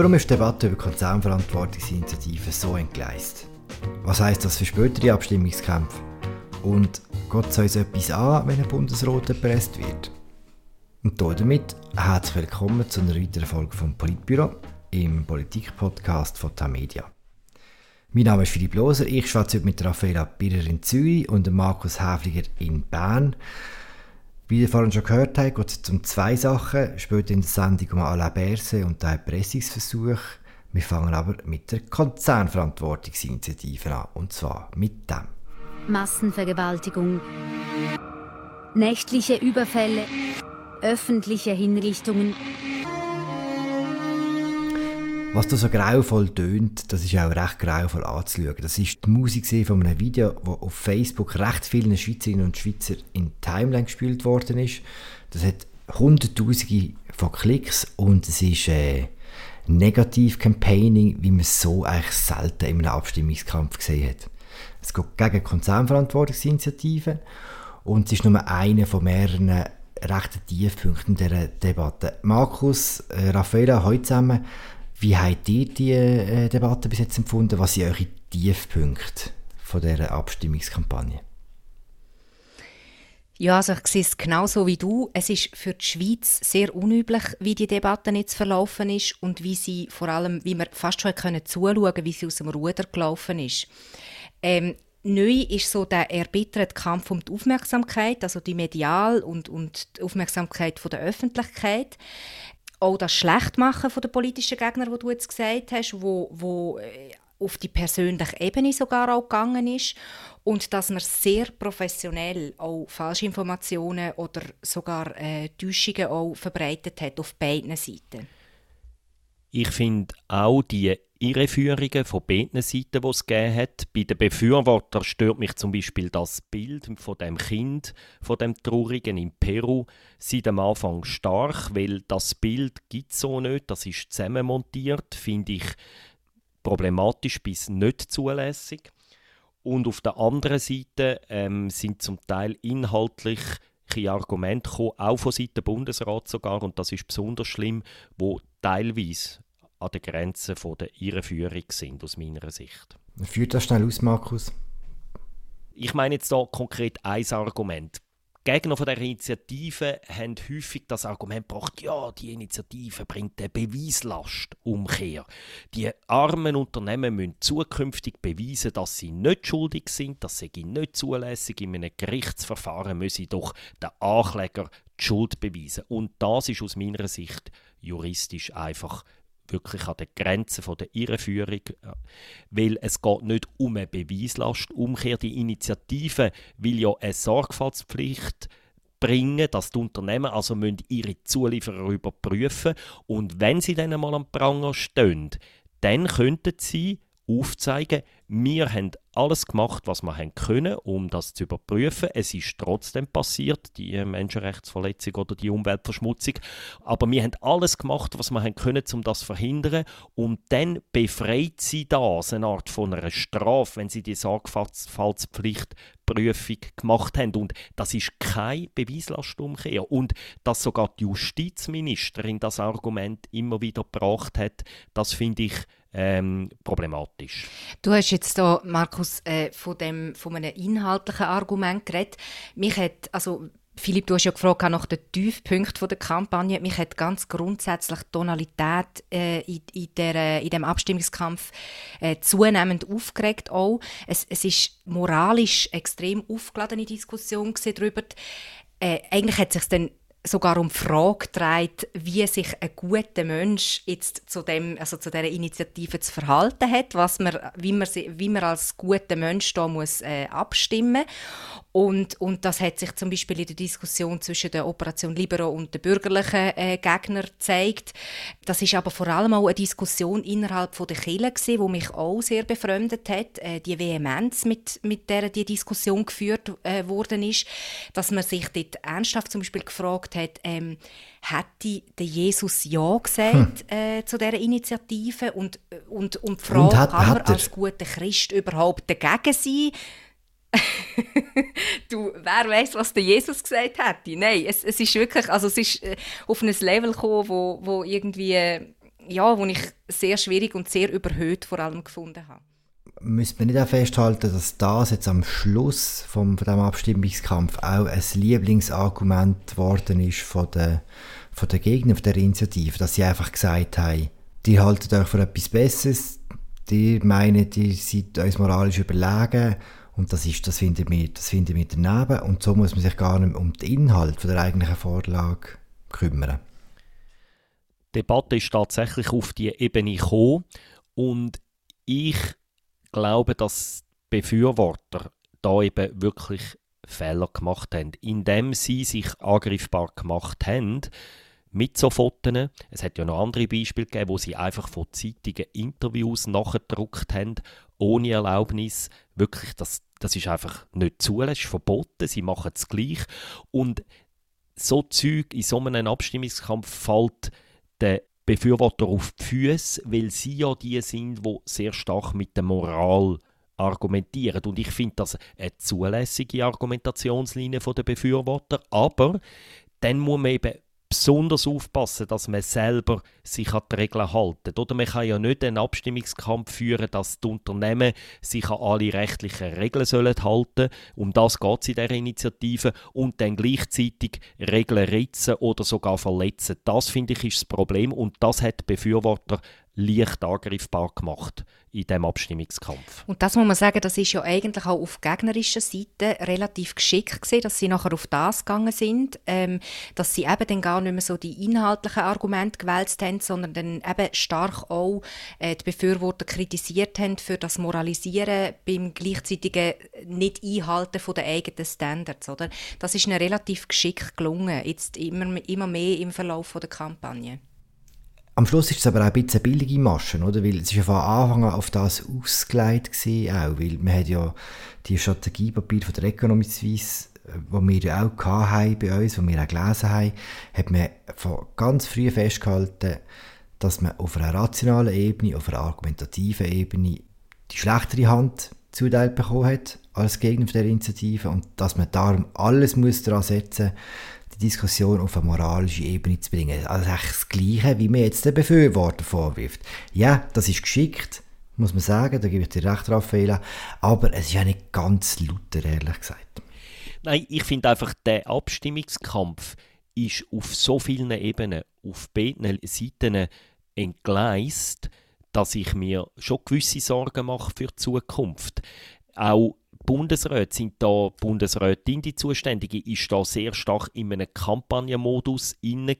Warum ist die Debatte über Konzernverantwortungsinitiativen so entgleist? Was heißt das für spätere Abstimmungskämpfe? Und geht es uns etwas an, wenn ein Bundesrat erpresst wird? Und damit herzlich willkommen zu einer weiteren Folge vom Politbüro im Politik-Podcast von Tamedia. Mein Name ist Philipp Loser, ich schwätze heute mit Raffaella Birrer in Zürich und Markus Häfliger in Bern. Wie ihr vorhin schon gehört habt, geht es um zwei Sachen. Später in der Sendung um Alain Berse und den Erpressungsversuch. Wir fangen aber mit der Konzernverantwortungsinitiative an. Und zwar mit dem. Massenvergewaltigung, nächtliche Überfälle, öffentliche Hinrichtungen was da so grauenvoll tönt, das ist auch recht grauenvoll anzuschauen. Das ist die Musik von einem Video, das auf Facebook recht vielen Schweizerinnen und Schweizer in Timeline gespielt worden ist. Das hat hunderttausende von Klicks und es ist äh, Negativ-Campaigning, wie man es so eigentlich selten in einem Abstimmungskampf gesehen hat. Es geht gegen Konzernverantwortungsinitiativen und es ist nur einer von mehreren rechten Tiefpunkten dieser Debatte. Markus, äh, Raffaella, heute zusammen, wie habt ihr die äh, Debatte bis jetzt empfunden? Was sind eure Tiefpunkte von dieser Abstimmungskampagne? Ja, also ich sehe es genauso wie du. Es ist für die Schweiz sehr unüblich, wie die Debatte jetzt verlaufen ist und wie sie vor allem, wie wir fast schon können zuschauen, wie sie aus dem Ruder gelaufen ist. Ähm, Neu ist so der erbitterte Kampf um die Aufmerksamkeit, also die medial und, und die Aufmerksamkeit von der Öffentlichkeit auch das Schlechtmachen der politischen Gegner, wo du jetzt gesagt hast, wo, wo äh, auf die persönliche Ebene sogar auch gegangen ist und dass man sehr professionell auch Falschinformationen oder sogar äh, Täuschungen auch verbreitet hat auf beiden Seiten. Ich finde auch die Irreführungen von beiden Seiten, die es gegeben hat. Bei den Befürwortern stört mich zum Beispiel das Bild von dem Kind, von dem Traurigen in Peru, seit am Anfang stark, weil das Bild gibt so nicht, das ist zusammenmontiert, finde ich problematisch bis nicht zulässig. Und auf der anderen Seite ähm, sind zum Teil inhaltlich Argumente gekommen, auch von Seiten Bundesrat sogar, und das ist besonders schlimm, wo teilweise an der Grenze von der Irreführung sind, aus meiner Sicht. Führt das schnell aus, Markus? Ich meine jetzt hier konkret ein Argument. Gegner von der Initiative haben häufig das Argument gebracht, ja, die Initiative bringt eine Beweislastumkehr. Die armen Unternehmen müssen zukünftig beweisen, dass sie nicht schuldig sind, dass sie nicht zulässig in einem Gerichtsverfahren müssen doch der Ankläger die Schuld beweisen. Und das ist aus meiner Sicht juristisch einfach wirklich an der Grenze von der Irreführung, weil es geht nicht um eine Beweislastumkehr. Die Initiative will ja eine Sorgfaltspflicht bringen, dass die Unternehmen also müssen ihre Zulieferer überprüfen und wenn sie dann einmal am Pranger stehen, dann könnten sie aufzeigen, wir haben alles gemacht, was wir haben können, um das zu überprüfen. Es ist trotzdem passiert, die Menschenrechtsverletzung oder die Umweltverschmutzung. Aber wir haben alles gemacht, was wir haben können, um das zu verhindern. Und dann befreit sie das, eine Art von einer Strafe, wenn sie die Sorgfaltspflichtprüfung gemacht haben. Und das ist keine Beweislastumkehr. Und dass sogar die Justizministerin das Argument immer wieder gebracht hat, das finde ich ähm, problematisch. Du hast jetzt da, Markus, äh, von, dem, von einem inhaltlichen Argument geredet. Mich hat, also Philipp, du hast ja gefragt nach den Tiefpunkten der Kampagne. Mich hat ganz grundsätzlich die Tonalität äh, in, in, der, in dem Abstimmungskampf äh, zunehmend aufgeregt. Auch. Es, es ist moralisch extrem aufgeladene Diskussion darüber. Äh, eigentlich hat sich dann sogar um die Frage dreht, wie sich ein guter Mensch jetzt zu, dem, also zu dieser Initiative zu verhalten hat, was man, wie, man, wie man als guter Mensch da muss äh, abstimmen und, und das hat sich zum Beispiel in der Diskussion zwischen der Operation Libero und den bürgerlichen äh, Gegnern gezeigt. Das ist aber vor allem auch eine Diskussion innerhalb von der Kirche gewesen, wo mich auch sehr befremdet hat. Äh, die Vehemenz, mit, mit der die Diskussion geführt äh, worden ist, dass man sich dort ernsthaft zum Beispiel gefragt hat, ähm, hätte der Jesus ja gesagt hm. äh, zu dieser Initiative und, und, und die Frage, und hat, kann man als guter Christ überhaupt dagegen sein? du, wer weiß, was der Jesus gesagt hätte? Nein, es, es ist wirklich, also es ist äh, auf ein Level gekommen, wo, wo irgendwie, ja, wo ich sehr schwierig und sehr überhöht vor allem gefunden habe. Müsste man nicht auch festhalten, dass das jetzt am Schluss vom, von dem Abstimmungskampf auch ein Lieblingsargument geworden ist von den, von den Gegnern der Initiative, dass sie einfach gesagt haben, die halten euch für etwas Besseres, die meinen, die seid uns moralisch überlegen und das, ist, das, finden wir, das finden wir daneben und so muss man sich gar nicht um den Inhalt von der eigentlichen Vorlage kümmern. Die Debatte ist tatsächlich auf die Ebene gekommen und ich glaube, dass Befürworter da eben wirklich Fehler gemacht haben, indem sie sich angreifbar gemacht haben mit so Fotos. Es hat ja noch andere Beispiele gegeben, wo sie einfach von Zeitungen Interviews nachgedruckt haben, ohne Erlaubnis. Wirklich, das, das ist einfach nicht zulässig, verboten. Sie machen es gleich. Und so Zeug in so einem Abstimmungskampf fällt der Befürworter auf die Füße, weil sie ja die sind, die sehr stark mit der Moral argumentieren. Und ich finde das eine zulässige Argumentationslinie der Befürworter. Aber dann muss man eben besonders aufpassen, dass man selber sich an die Regeln hält. Oder man kann ja nicht einen Abstimmungskampf führen, dass die Unternehmen sich an alle rechtlichen Regeln sollen halten Um das geht es in dieser Initiative. Und dann gleichzeitig Regeln ritzen oder sogar verletzen. Das, finde ich, ist das Problem. Und das hat Befürworter leicht angreifbar gemacht in diesem Abstimmungskampf. Und das muss man sagen, das ist ja eigentlich auch auf gegnerischer Seite relativ geschickt gewesen, dass sie nachher auf das gegangen sind, ähm, dass sie eben dann gar nicht mehr so die inhaltlichen Argumente gewälzt haben, sondern dann eben stark auch äh, die Befürworter kritisiert haben für das Moralisieren beim gleichzeitigen Nicht-Einhalten der eigenen Standards, oder? Das ist ihnen relativ geschickt gelungen, jetzt immer, immer mehr im Verlauf der Kampagne. Am Schluss ist es aber auch ein bisschen billige Masche, oder? Weil es ist ja von Anfang an auf das ausgelegt auch, weil man hat ja die Strategiepapier von der Economy Suisse, äh, wo wir ja auch hatten bei uns, wo wir auch gelesen haben, hat man von ganz früh festgehalten, dass man auf einer rationalen Ebene, auf einer argumentativen Ebene die schlechtere Hand zuteilt bekommen hat als Gegner der Initiative und dass man darum alles muss daran setzen muss, Diskussion auf eine moralische Ebene zu bringen. Also eigentlich das Gleiche, wie man jetzt den Befürworter vorwirft. Ja, das ist geschickt, muss man sagen, da gebe ich dir recht, Raffaella, aber es ist ja nicht ganz lauter, ehrlich gesagt. Nein, ich finde einfach, der Abstimmungskampf ist auf so vielen Ebenen, auf beiden Seiten entgleist, dass ich mir schon gewisse Sorgen mache für die Zukunft. Auch Bundesräte sind da, Bundesrätin, die Zuständige, ist da sehr stark in einem Kampagnenmodus inne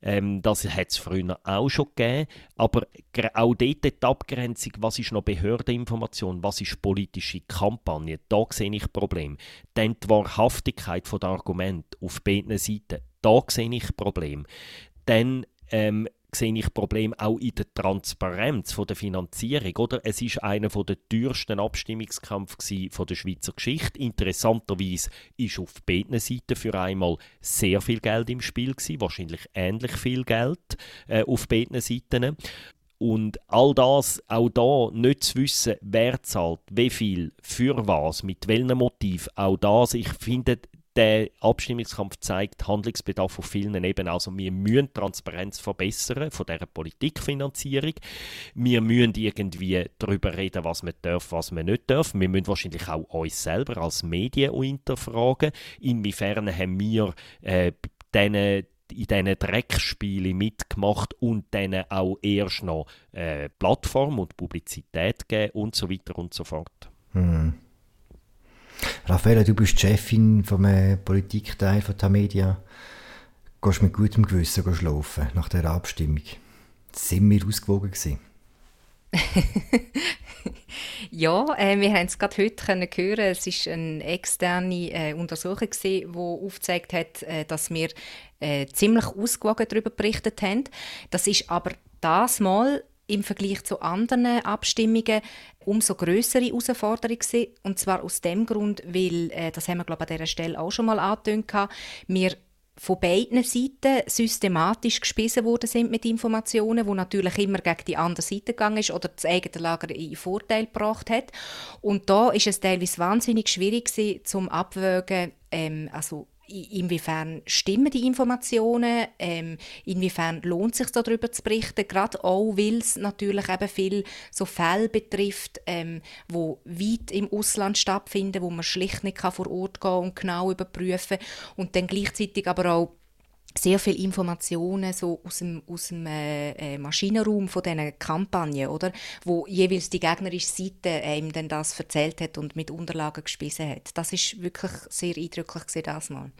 ähm, Das hat es früher auch schon gegeben, aber auch dort die Abgrenzung, was ist noch Behördeninformation, was ist politische Kampagne, da sehe ich Problem. Dann die Wahrhaftigkeit der Argumente auf beiden Seiten, da sehe ich Problem. Dann ähm, sehe ich Problem auch in der Transparenz von der Finanzierung. Oder? Es ist einer der teuersten Abstimmungskämpfe von der Schweizer Geschichte. Interessanterweise ist auf beiden Seiten für einmal sehr viel Geld im Spiel gewesen, wahrscheinlich ähnlich viel Geld äh, auf beiden Seiten. Und all das, auch da nicht zu wissen, wer zahlt, wie viel, für was, mit welchem Motiv, auch das, ich finde, der Abstimmungskampf zeigt Handlungsbedarf auf vielen Ebenen. Also wir müssen Transparenz verbessern von der Politikfinanzierung. Wir müssen irgendwie darüber reden, was man darf, was man nicht darf. Wir müssen wahrscheinlich auch uns selber als Medien hinterfragen. Inwiefern haben wir äh, denen in diesen Dreckspielen mitgemacht und denen auch erst noch äh, Plattform und Publizität geben und so weiter und so fort. Hm. Raffaella, du bist Chefin vom äh, Politikteil von Tamedia. Gehst mit gutem Gewissen schlafen nach der Abstimmung. Sind wir ausgewogen gewesen? ja, äh, wir haben es gerade heute können hören. Es ist eine externe äh, Untersuchung die aufgezeigt hat, äh, dass wir äh, ziemlich ausgewogen darüber berichtet haben. Das ist aber das Mal im Vergleich zu anderen Abstimmungen umso größere Herausforderung gewesen. Und zwar aus dem Grund, weil, äh, das haben wir glaube ich, an dieser Stelle auch schon mal angetönt, wir von beiden Seiten systematisch gespissen worden sind mit Informationen, wo natürlich immer gegen die andere Seite gegangen ist oder das eigene Lager in Vorteil gebracht hat. Und da ist es teilweise wahnsinnig schwierig gewesen, zum Abwägen, ähm, also inwiefern stimmen die Informationen, ähm, inwiefern lohnt es sich darüber zu berichten, gerade auch, weil es natürlich eben viel so Fälle betrifft, ähm, wo weit im Ausland stattfinden, wo man schlicht nicht vor Ort gehen und genau überprüfen. Und dann gleichzeitig aber auch sehr viele Informationen so aus dem, aus dem äh, äh, Maschinenraum von diesen Kampagnen, oder? wo jeweils die gegnerische Seite einem dann das erzählt hat und mit Unterlagen gespissen hat. Das ist wirklich sehr eindrücklich das mal.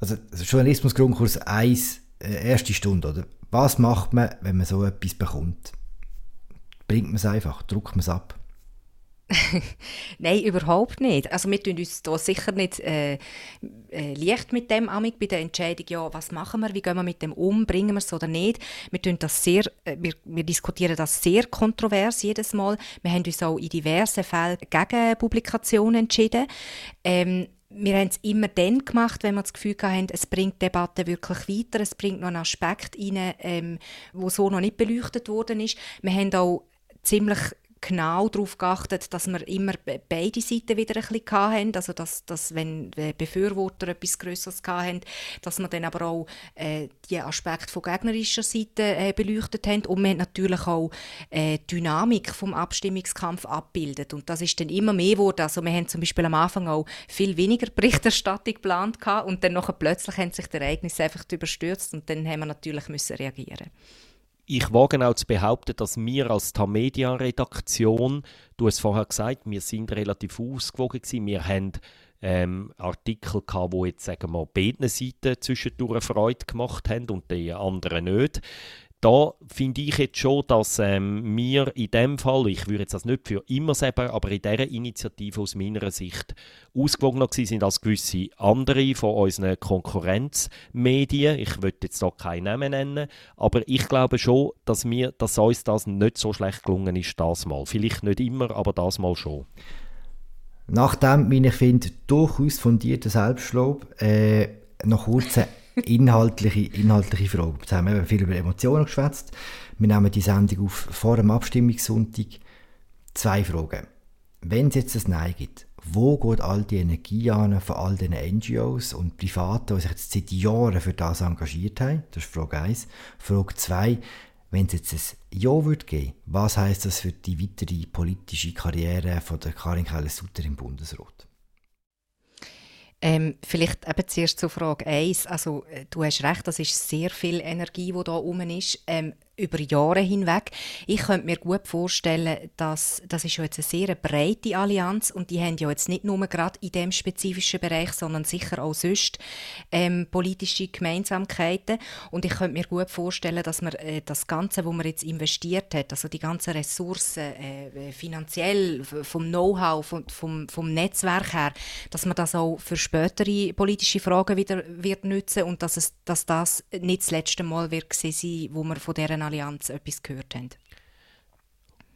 Also Journalismusgrundkurs 1, äh, erste Stunde, oder? Was macht man, wenn man so etwas bekommt? Bringt man es einfach, druckt man es ab? Nein, überhaupt nicht. Also wir tun uns da sicher nicht äh, äh, leicht mit dem amig bei der Entscheidung, ja, was machen wir, wie gehen wir mit dem um, bringen wir es oder nicht. Wir, tun das sehr, äh, wir, wir, diskutieren das sehr kontrovers jedes Mal. Wir haben uns auch in diversen Fällen gegen Publikationen entschieden. Ähm, wir haben es immer dann gemacht, wenn wir das Gefühl hatten, es bringt die Debatte wirklich weiter, es bringt noch einen Aspekt rein, ähm, wo so noch nicht beleuchtet worden ist. Wir haben auch ziemlich genau darauf geachtet, dass wir immer beide Seiten wieder ein bisschen hatten. Also, dass, dass wenn Befürworter etwas Größeres hatten, dass wir dann aber auch äh, die Aspekte von gegnerischer Seite äh, beleuchtet haben. Und wir haben natürlich auch äh, die Dynamik vom Abstimmungskampf abbildet. Und das ist dann immer mehr geworden. Also, wir haben zum Beispiel am Anfang auch viel weniger Berichterstattung geplant und dann plötzlich haben sich die Ereignisse einfach überstürzt und dann haben wir natürlich müssen reagieren ich wage auch zu behaupten, dass wir als TAMedia-Redaktion, du hast vorher gesagt, wir sind relativ ausgewogen gewesen. Wir haben ähm, Artikel gehabt, die jetzt sagen wir, beiden Seiten zwischendurch Freude gemacht haben und die anderen nicht da finde ich jetzt schon, dass ähm, wir in dem Fall, ich würde jetzt das nicht für immer sagen, aber in dieser Initiative aus meiner Sicht ausgewogener sind als gewisse andere von unseren Konkurrenzmedien. Ich würde jetzt hier keinen Namen nennen, aber ich glaube schon, dass, wir, dass uns das nicht so schlecht gelungen ist, das mal. Vielleicht nicht immer, aber das mal schon. Nachdem, wie ich finde, durchaus fundierter Selbstlob, äh, noch kurz inhaltliche, inhaltliche Frage. Jetzt haben wir viel über Emotionen geschwätzt. Wir nehmen die Sendung auf vor dem Abstimmungssonntag. Zwei Fragen. Wenn es jetzt ein Nein gibt, wo geht all die Energie an von all den NGOs und Privaten, die sich jetzt seit Jahren für das engagiert haben? Das ist Frage 1. Frage 2. Wenn es jetzt ein Ja würde geben, was heißt das für die weitere politische Karriere von der Karin Keller-Sutter im Bundesrat? Ähm, vielleicht eben zuerst zur Frage 1. Also, äh, du hast recht, das ist sehr viel Energie, die da oben ist. Ähm, über Jahre hinweg. Ich könnte mir gut vorstellen, dass das ist ja jetzt eine sehr breite Allianz und die haben ja jetzt nicht nur gerade in dem spezifischen Bereich, sondern sicher auch sonst ähm, politische Gemeinsamkeiten. Und ich könnte mir gut vorstellen, dass man äh, das Ganze, wo man jetzt investiert hat, also die ganzen Ressourcen äh, äh finanziell, vom Know-how, vom, vom, vom Netzwerk her, dass man das auch für spätere politische Fragen wieder wird nutzen und dass, es, dass das nicht das letzte Mal wird sein, wo man von deren Allianz etwas gehört haben.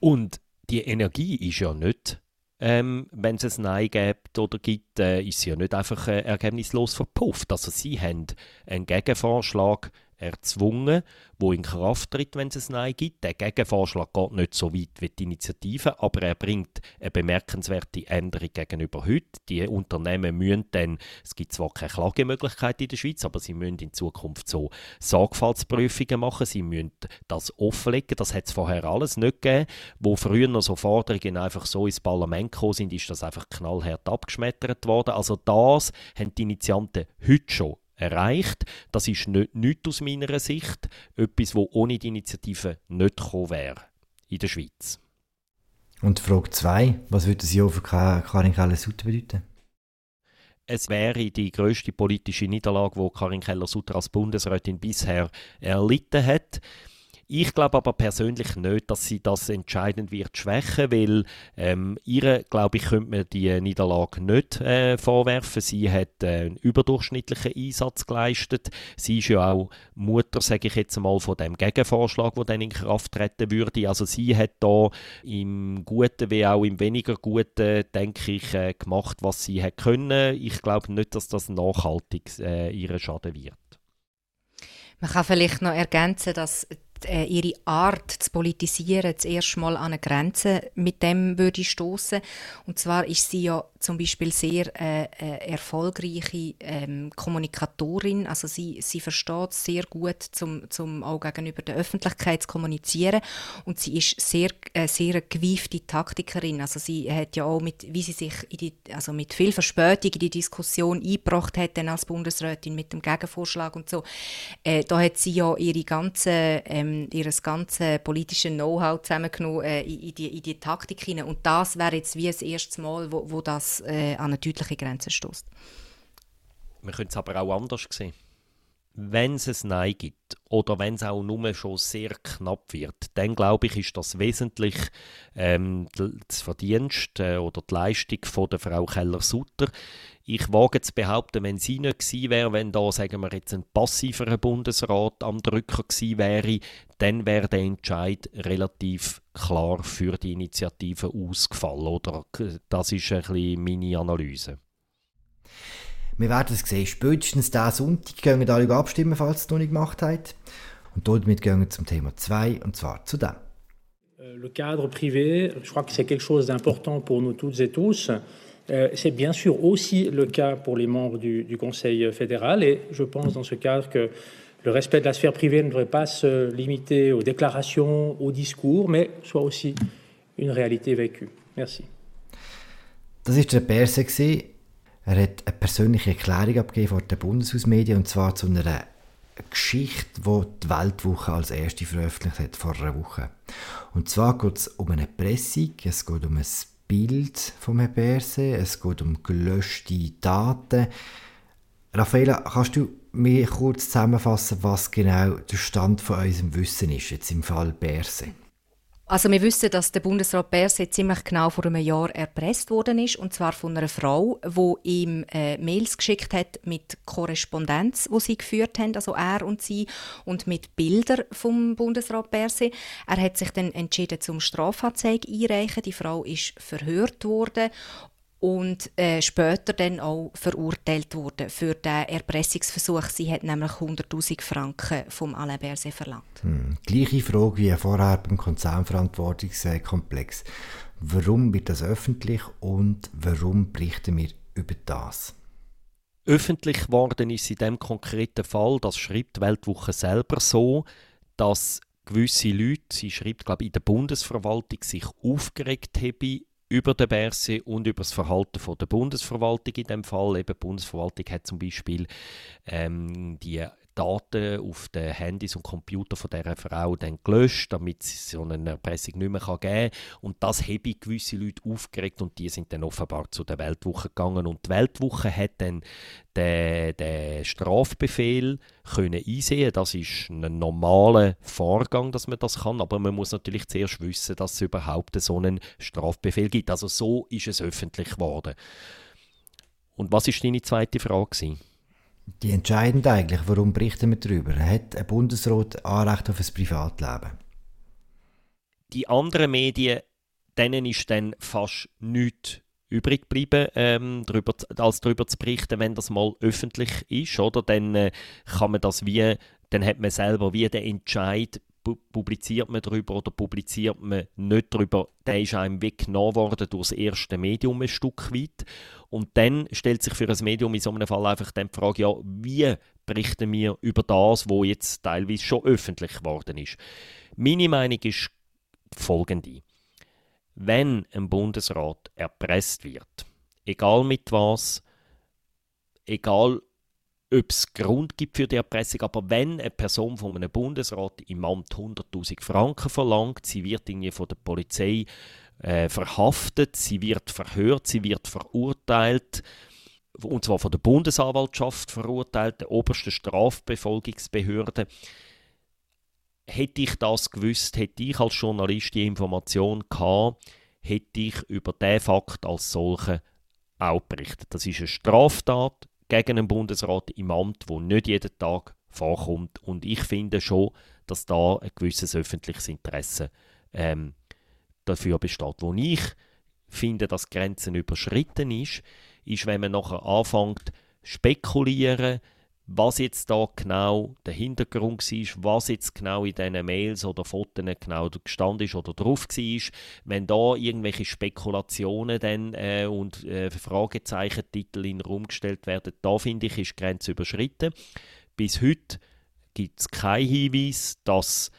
Und die Energie ist ja nicht, ähm, wenn es ein Nein gibt oder gibt, äh, ist sie ja nicht einfach äh, ergebnislos verpufft. Also sie haben einen Gegenvorschlag erzwungen, wo in Kraft tritt, wenn es ein Nein gibt. Der Gegenvorschlag geht nicht so weit wie die Initiative, aber er bringt eine bemerkenswerte Änderung gegenüber heute. Die Unternehmen müssen dann, es gibt zwar keine Klagemöglichkeit in der Schweiz, aber sie müssen in Zukunft so Sorgfaltsprüfungen machen, sie müssen das offenlegen, das hat es vorher alles nicht gegeben. Wo früher noch so Forderungen einfach so ins Parlament gekommen sind, ist das einfach knallhart abgeschmettert worden. Also das haben die Initianten heute schon erreicht. Das ist nicht nichts aus meiner Sicht. Etwas, wo ohne die Initiative nicht gekommen wäre in der Schweiz. Und Frage 2, was würde das Ja für Karin Keller-Sutter bedeuten? Es wäre die größte politische Niederlage, die Karin Keller-Sutter als Bundesrätin bisher erlitten hat. Ich glaube aber persönlich nicht, dass sie das entscheidend wird schwächen, weil ähm, ihr, glaube ich, könnte man die Niederlage nicht äh, vorwerfen. Sie hat äh, einen überdurchschnittlichen Einsatz geleistet. Sie ist ja auch Mutter, sage ich jetzt mal, von dem Gegenvorschlag, der dann in Kraft treten würde. Also sie hat da im Guten wie auch im weniger Guten, denke ich, äh, gemacht, was sie hat können. Ich glaube nicht, dass das nachhaltig äh, ihren Schaden wird. Man kann vielleicht noch ergänzen, dass ihre Art zu politisieren zuerst mal an eine Grenze mit dem würde stoßen und zwar ist sie ja zum Beispiel sehr äh, äh, erfolgreiche ähm, Kommunikatorin. Also sie, sie versteht sehr gut, zum, zum auch gegenüber der Öffentlichkeit zu kommunizieren. Und sie ist sehr, äh, sehr eine gewiefte Taktikerin. Also sie hat ja auch mit, wie sie sich die, also mit viel Verspätung in die Diskussion eingebracht hat, als Bundesrätin mit dem Gegenvorschlag und so. Äh, da hat sie ja ihre ganze, ähm, ihres ganze politische Know-how zusammengenommen äh, in, in, die, in die Taktik hinein. Und das wäre jetzt wie das erste Mal, wo, wo das äh, an eine deutliche Grenze stößt. Man könnte es aber auch anders sehen. Wenn es ein Nein gibt oder wenn es auch nur schon sehr knapp wird, dann glaube ich, ist das wesentlich ähm, das Verdienst äh, oder die Leistung von der Frau Keller-Sutter. Ich wage zu behaupten, wenn sie nicht gewesen wäre, wenn da, sagen wir jetzt, ein passiverer Bundesrat am Drücker gewesen wäre, dann wäre der Entscheid relativ klar für die Initiative ausgefallen. Oder das ist ein bisschen meine Analyse. Wir werden es sehen. Spätestens diesen Sonntag gehen alle abstimmen, falls es noch nicht gemacht habt. Und damit gehen wir zum Thema 2, und zwar zu dem. Euh, le cadre privé, je crois que c'est quelque chose d'important pour nous toutes et tous. Euh, c'est bien sûr aussi le cas pour les membres du, du, Conseil fédéral et je pense dans ce cadre que le respect de la sphère privée ne devrait pas se limiter aux déclarations, aux discours, mais soit aussi une réalité vécue. Merci. Das ist der Perse Er hat eine persönliche Erklärung abgegeben vor den Bundeshausmedien und zwar zu einer Geschichte, die die Weltwoche als erste veröffentlicht hat vor einer Woche. Und zwar geht es um eine Pressung, es geht um ein Bild vom Herrn Berse, es geht um gelöschte Daten. Raffaella, kannst du mir kurz zusammenfassen, was genau der Stand von unserem Wissen ist, jetzt im Fall Berse? Also wir wissen, dass der Bundesrat Berset ziemlich genau vor einem Jahr erpresst worden ist, und zwar von einer Frau, die ihm äh, Mails geschickt hat mit Korrespondenz, wo sie geführt haben, also er und sie, und mit Bildern vom Bundesrat Berset. Er hat sich dann entschieden zum Strafanzeige einreichen. Die Frau ist verhört worden und äh, später dann auch verurteilt wurde für den Erpressungsversuch. Sie hat nämlich 100'000 Franken vom Alain Berset verlangt. Hm. Gleiche Frage wie vorher beim Konzernverantwortungskomplex. Warum wird das öffentlich und warum berichten wir über das? Öffentlich geworden ist in dem konkreten Fall, das schreibt die Weltwoche selber so, dass gewisse Leute, sie schreibt glaube ich in der Bundesverwaltung, sich aufgeregt haben über den Berse und über das Verhalten von der Bundesverwaltung in dem Fall. Eben, die Bundesverwaltung hat zum Beispiel ähm, die Daten auf den Handys und Computern von dieser Frau dann gelöscht, damit es so eine Erpressung nicht mehr geben kann. Und das habe gewisse Leute aufgeregt und die sind dann offenbar zu der Weltwoche gegangen. Und die Weltwoche hat dann den, den Strafbefehl können einsehen. Das ist ein normaler Vorgang, dass man das kann, aber man muss natürlich zuerst wissen, dass es überhaupt so einen Strafbefehl gibt. Also so ist es öffentlich geworden. Und was ist deine zweite Frage? Die entscheidend eigentlich, warum berichten wir darüber? Hat ein Bundesrat Anrecht auf ein Privatleben? Die anderen Medien, denen ist dann fast nichts übrig geblieben, ähm, darüber, als darüber zu berichten, wenn das mal öffentlich ist, oder? Dann äh, kann man das wie, dann hat man selber wie den Entscheid publiziert man darüber oder publiziert man nicht darüber, der ist einem weggenommen worden durch das erste Medium ein Stück weit. Und dann stellt sich für ein Medium in so einem Fall einfach die Frage, ja, wie berichten wir über das, was jetzt teilweise schon öffentlich geworden ist. Meine Meinung ist folgende. Wenn ein Bundesrat erpresst wird, egal mit was, egal ob es Grund gibt für die Erpressung, aber wenn eine Person von einem Bundesrat im Amt 100.000 Franken verlangt, sie wird irgendwie von der Polizei äh, verhaftet, sie wird verhört, sie wird verurteilt, und zwar von der Bundesanwaltschaft verurteilt, der obersten Strafbefolgungsbehörde. Hätte ich das gewusst, hätte ich als Journalist die Information gehabt, hätte ich über diesen Fakt als solche auch berichtet. Das ist eine Straftat, gegen einen Bundesrat im Amt, wo nicht jeden Tag vorkommt. Und ich finde schon, dass da ein gewisses öffentliches Interesse ähm, dafür besteht. Wo ich finde, dass Grenzen überschritten ist, ist, wenn man nachher anfängt spekulieren, was jetzt da genau der Hintergrund war, was jetzt genau in diesen Mails oder Fotos genau gestanden ist oder drauf war. Wenn da irgendwelche Spekulationen dann, äh, und äh, Fragezeichentitel in den Raum gestellt werden, da finde ich, ist die Grenze überschritten. Bis heute gibt es keinen Hinweis, dass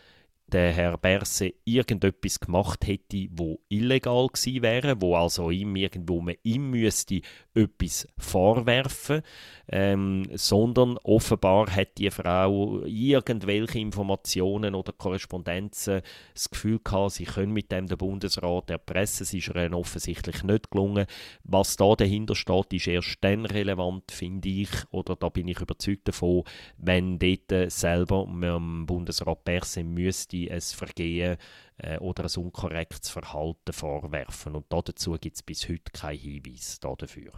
der Herr Berse irgendetwas gemacht hätte, wo illegal gewesen wäre, wo also ihm irgendwo man ihm müsste etwas vorwerfen, ähm, sondern offenbar hat die Frau irgendwelche Informationen oder Korrespondenzen das Gefühl gehabt, sie können mit dem den Bundesrat erpressen. Es ist ihr offensichtlich nicht gelungen. Was da dahinter steht, ist erst dann relevant, finde ich, oder da bin ich überzeugt davon, wenn dort selber dem Bundesrat Berse müsste ein Vergehen äh, oder ein unkorrektes Verhalten vorwerfen. Und dazu gibt es bis heute keinen Hinweis dafür.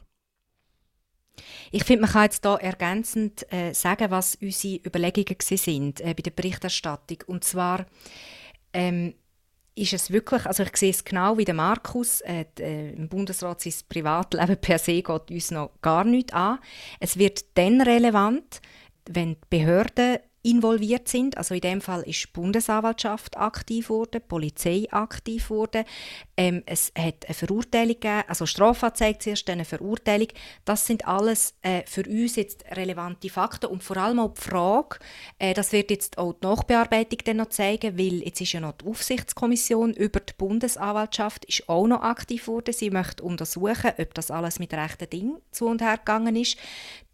Ich finde, man kann jetzt hier ergänzend äh, sagen, was unsere Überlegungen sind äh, bei der Berichterstattung. Und zwar ähm, ist es wirklich, also ich sehe es genau wie der Markus, äh, äh, im Bundesrat sein Privatleben per se geht uns noch gar nicht an. Es wird dann relevant, wenn die Behörden involviert sind. Also in dem Fall ist die Bundesanwaltschaft aktiv die Polizei aktiv worden. Ähm, es hat eine Verurteilung gegeben, also Strafanzeige zuerst, dann eine Verurteilung. Das sind alles äh, für uns jetzt relevante Fakten und vor allem auch die Frage, äh, das wird jetzt auch die Nachbearbeitung dann noch zeigen, weil jetzt ist ja noch die Aufsichtskommission über die Bundesanwaltschaft ist auch noch aktiv worden. Sie möchte untersuchen, ob das alles mit rechten Dingen zu und her gegangen ist.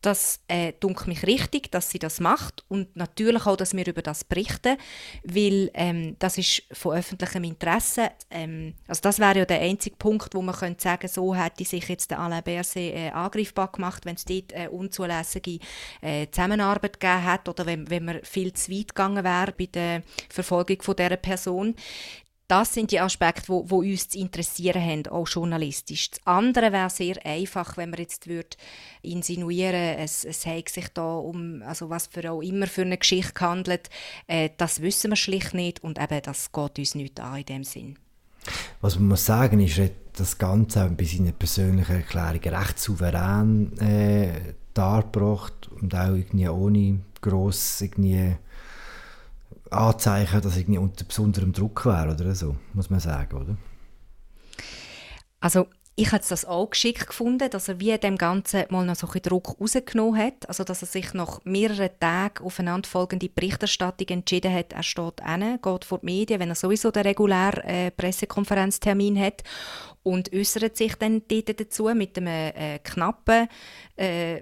Das äh, dunkelt mich richtig, dass sie das macht und natürlich auch, dass wir über das berichten, weil ähm, das ist von öffentlichem Interesse. Ähm, also das wäre ja der einzige Punkt, wo man könnte sagen, so hätte sich jetzt der Alain Berset äh, angreifbar gemacht, wenn es dort äh, unzulässige äh, Zusammenarbeit gegeben hat oder wenn, wenn man viel zu weit gegangen wäre bei der Verfolgung von dieser Person das sind die Aspekte, wo, wo uns zu interessieren haben, auch journalistisch. Das andere wäre sehr einfach, wenn man jetzt würde insinuieren, es, es hätte sich da um, also was für auch immer für eine Geschichte gehandelt. Äh, das wissen wir schlicht nicht und eben, das geht uns nicht an in dem Sinn. Was man muss sagen ist, er das Ganze auch bei seiner persönlichen Erklärung recht souverän äh, dargebracht und auch irgendwie ohne gross irgendwie Anzeichen, dass irgendwie unter besonderem Druck wäre oder so, muss man sagen, oder? Also ich habe das auch geschickt gefunden, dass er wie dem Ganzen mal noch so ein Druck rausgenommen hat. Also dass er sich nach mehreren Tagen aufeinanderfolgende Berichterstattung entschieden hat, er steht hin, geht vor die Medien, wenn er sowieso den regulären äh, Pressekonferenztermin hat und äußert sich dann dort dazu mit einem äh, knappen äh,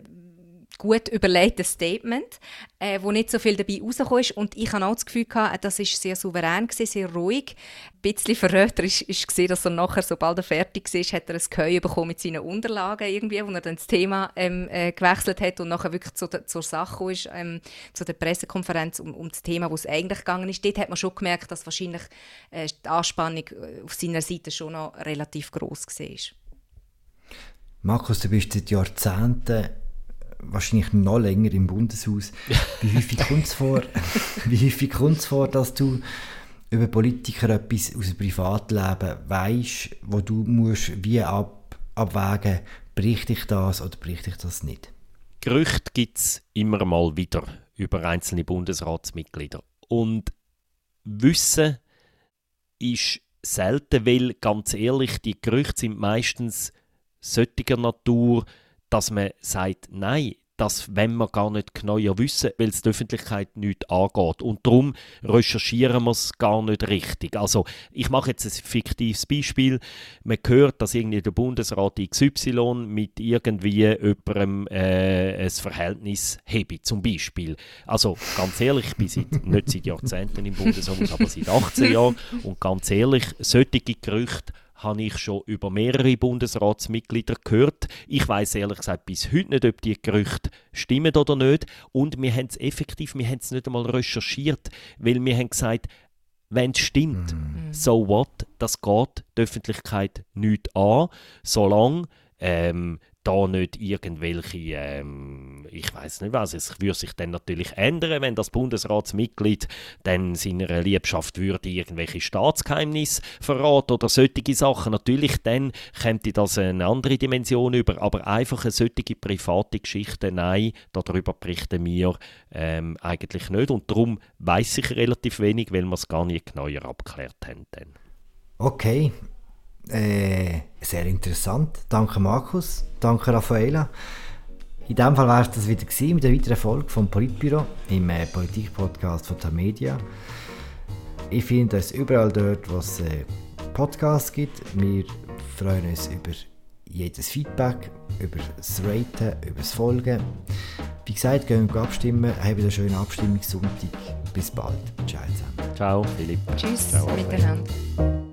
gut überlegtes Statement, äh, wo nicht so viel dabei rausgekommen ist. Und ich habe auch das Gefühl, gehabt, das ist sehr souverän, gewesen, sehr ruhig. Ein bisschen verräterisch gesehen, dass er nachher, sobald er fertig war, hat er ein Geheu bekommen mit seinen Unterlagen irgendwie, wo er dann das Thema ähm, äh, gewechselt hat und nachher wirklich zu der, zur Sache ist, ähm, zu der Pressekonferenz um, um das Thema, wo es eigentlich gegangen ist. Dort hat man schon gemerkt, dass wahrscheinlich äh, die Anspannung äh, auf seiner Seite schon noch relativ groß war. Markus, du bist seit Jahrzehnten wahrscheinlich noch länger im Bundeshaus. Wie häufig kommt es vor, wie häufig kommt's vor, dass du über Politiker etwas aus dem Privatleben weißt, wo du musst wie ab, abwägen, bricht ich das oder bricht ich das nicht? Gerüchte gibt es immer mal wieder über einzelne Bundesratsmitglieder. Und Wissen ist selten, weil ganz ehrlich, die Gerüchte sind meistens solcher Natur, dass man sagt, nein, das wenn wir gar nicht genau wissen, weil es die Öffentlichkeit nicht angeht. Und darum recherchieren wir es gar nicht richtig. Also ich mache jetzt ein fiktives Beispiel. Man hört, dass irgendwie der Bundesrat XY mit irgendwie jemandem äh, ein Verhältnis habe, zum Beispiel. Also ganz ehrlich, ich bin seit, nicht seit Jahrzehnten im Bundeshaus, aber seit 18 Jahren. Und ganz ehrlich, solche Gerüchte habe ich schon über mehrere Bundesratsmitglieder gehört. Ich weiß ehrlich gesagt bis heute nicht, ob die Gerüchte stimmen oder nicht. Und wir haben es effektiv, wir haben es nicht einmal recherchiert, weil wir haben gesagt, wenn es stimmt, mm. so what, das geht die Öffentlichkeit nicht an, solange ähm, da nicht irgendwelche, ähm, ich weiß nicht was, es würde sich dann natürlich ändern, wenn das Bundesratsmitglied dann seiner Liebschaft würde irgendwelche Staatsgeheimnisse verraten oder solche Sachen. Natürlich dann könnte das eine andere Dimension über, aber einfach eine solche private Geschichte, nein, darüber berichten wir ähm, eigentlich nicht und darum weiß ich relativ wenig, weil wir es gar nicht genauer abgeklärt haben. Dann. Okay, äh, sehr interessant. Danke Markus, danke Raffaela. In diesem Fall war es das wieder gewesen, mit einer weiteren Folge vom Politbüro im äh, Politik-Podcast von Tamedia. Ich finde es überall dort, wo es äh, Podcasts gibt. Wir freuen uns über jedes Feedback, über das Raten, über das Folgen. Wie gesagt, gehen wir abstimmen. Haben einen schönen Abstimmungssonntag. Bis bald. Ciao zusammen. Ciao, Philipp. Tschüss Ciao, miteinander.